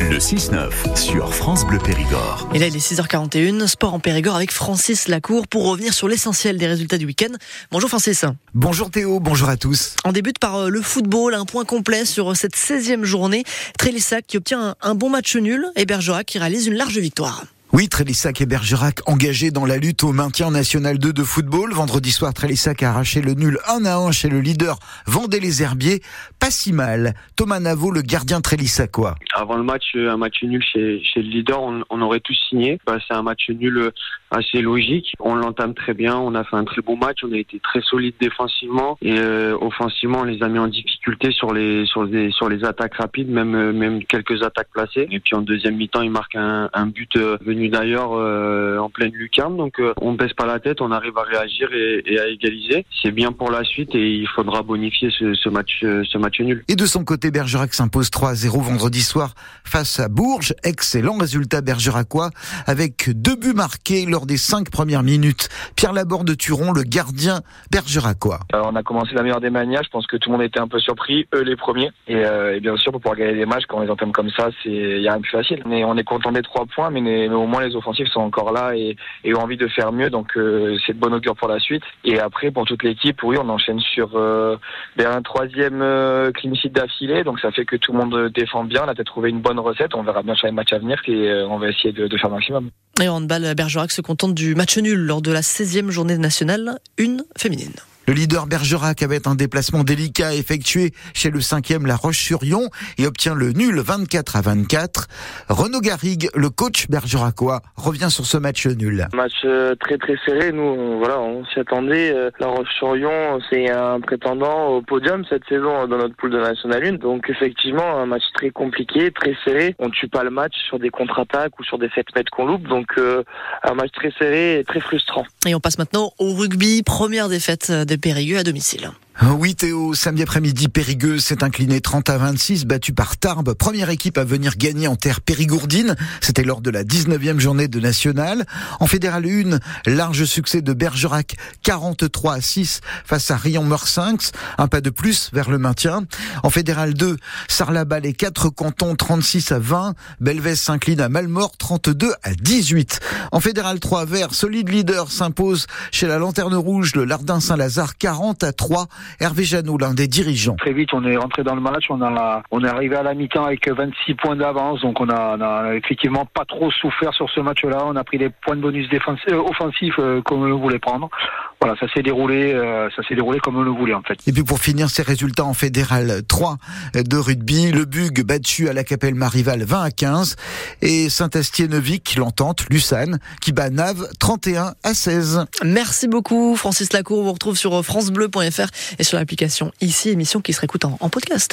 Le 6-9 sur France Bleu Périgord. Et là, il est 6h41, sport en Périgord avec Francis Lacour pour revenir sur l'essentiel des résultats du week-end. Bonjour Francis. Bonjour Théo, bonjour à tous. On débute par euh, le football, un point complet sur cette 16e journée. Trélissac qui obtient un bon match nul et Bergerac qui réalise une large victoire. Oui, Trélissac et Bergerac engagés dans la lutte au maintien national 2 de football. Vendredi soir, Trélissac a arraché le nul 1 à 1 chez le leader Vendée les Herbiers. Pas si mal. Thomas Navo, le gardien Trélissacois. Avant le match, un match nul chez, le leader, on, on aurait tous signé. Bah, c'est un match nul euh, assez logique. On l'entame très bien. On a fait un très bon match. On a été très solide défensivement et euh, offensivement, on les a mis en difficulté sur les sur les sur les attaques rapides, même euh, même quelques attaques placées. Et puis en deuxième mi-temps, il marque un, un but venu d'ailleurs euh, en pleine lucarne. Donc euh, on baisse pas la tête, on arrive à réagir et, à égaliser. C'est bien pour la suite et il faudra bonifier ce, match, euh, ce match nul. Et de son côté, Bergerac s'impose 3-0 vendredi soir face à Bourges. Excellent résultat bergeracois avec deux buts marqués lors des cinq premières minutes. Pierre Laborde de Turon, le gardien bergeracois. on a commencé la meilleure des manières. Je pense que tout le monde était un peu surpris, eux les premiers. Et, bien sûr, pour pouvoir gagner des matchs, quand on les entame comme ça, c'est il y a rien de plus facile. Mais on est content des trois points, mais, mais au moins les offensifs sont encore là et, ont envie de faire mieux. Donc euh, c'est de bon augure pour la suite. Et après, pour toute l'équipe, oui, on enchaîne sur euh, un troisième euh, clean sheet d'affilée. Donc ça fait que tout le monde défend bien. On a peut-être trouvé une bonne recette. On verra bien sur les matchs à venir et euh, on va essayer de, de faire le maximum. Et en handball, Bergerac se contente du match nul lors de la 16e journée nationale, une féminine. Le leader Bergerac avait un déplacement délicat effectué chez le cinquième La Roche-sur-Yon et obtient le nul 24 à 24. Renaud Garrigue, le coach bergeracois, revient sur ce match nul. Match euh, très très serré. Nous, voilà, on s'y attendait. Euh, La Roche-sur-Yon, c'est un prétendant au podium cette saison dans notre poule de National 1. Donc effectivement, un match très compliqué, très serré. On tue pas le match sur des contre-attaques ou sur des 7 mètres qu'on loupe. Donc euh, un match très serré et très frustrant. Et on passe maintenant au rugby. Première défaite des Périgueux à domicile. Oui Théo, samedi après-midi, Périgueux s'est incliné 30 à 26, battu par Tarbes, première équipe à venir gagner en terre périgourdine. C'était lors de la 19e journée de National. En Fédéral 1, large succès de Bergerac, 43 à 6 face à Rion-Meursinx, un pas de plus vers le maintien. En Fédéral 2, Sarlabal et 4 cantons 36 à 20, Belvès s'incline à Malmort 32 à 18. En Fédéral 3, Vert, solide leader s'impose chez la Lanterne Rouge, le Lardin Saint-Lazare 40 à 3. Hervé Janot, l'un des dirigeants. Très vite, on est rentré dans le match. On, a, on est arrivé à la mi-temps avec 26 points d'avance. Donc, on a, effectivement pas trop souffert sur ce match-là. On a pris les points de bonus euh, offensifs euh, comme on voulait prendre. Voilà, ça s'est déroulé, euh, ça s'est déroulé comme on le voulait en fait. Et puis pour finir ces résultats en fédéral 3 de rugby, le Bug battu à la Capelle Marival 20 à 15 et Saint-Astier-Neuvik, l'entente, Lussane, qui bat Nave 31 à 16. Merci beaucoup Francis Lacour, on vous retrouve sur francebleu.fr et sur l'application ici émission qui se réécoute en, en podcast.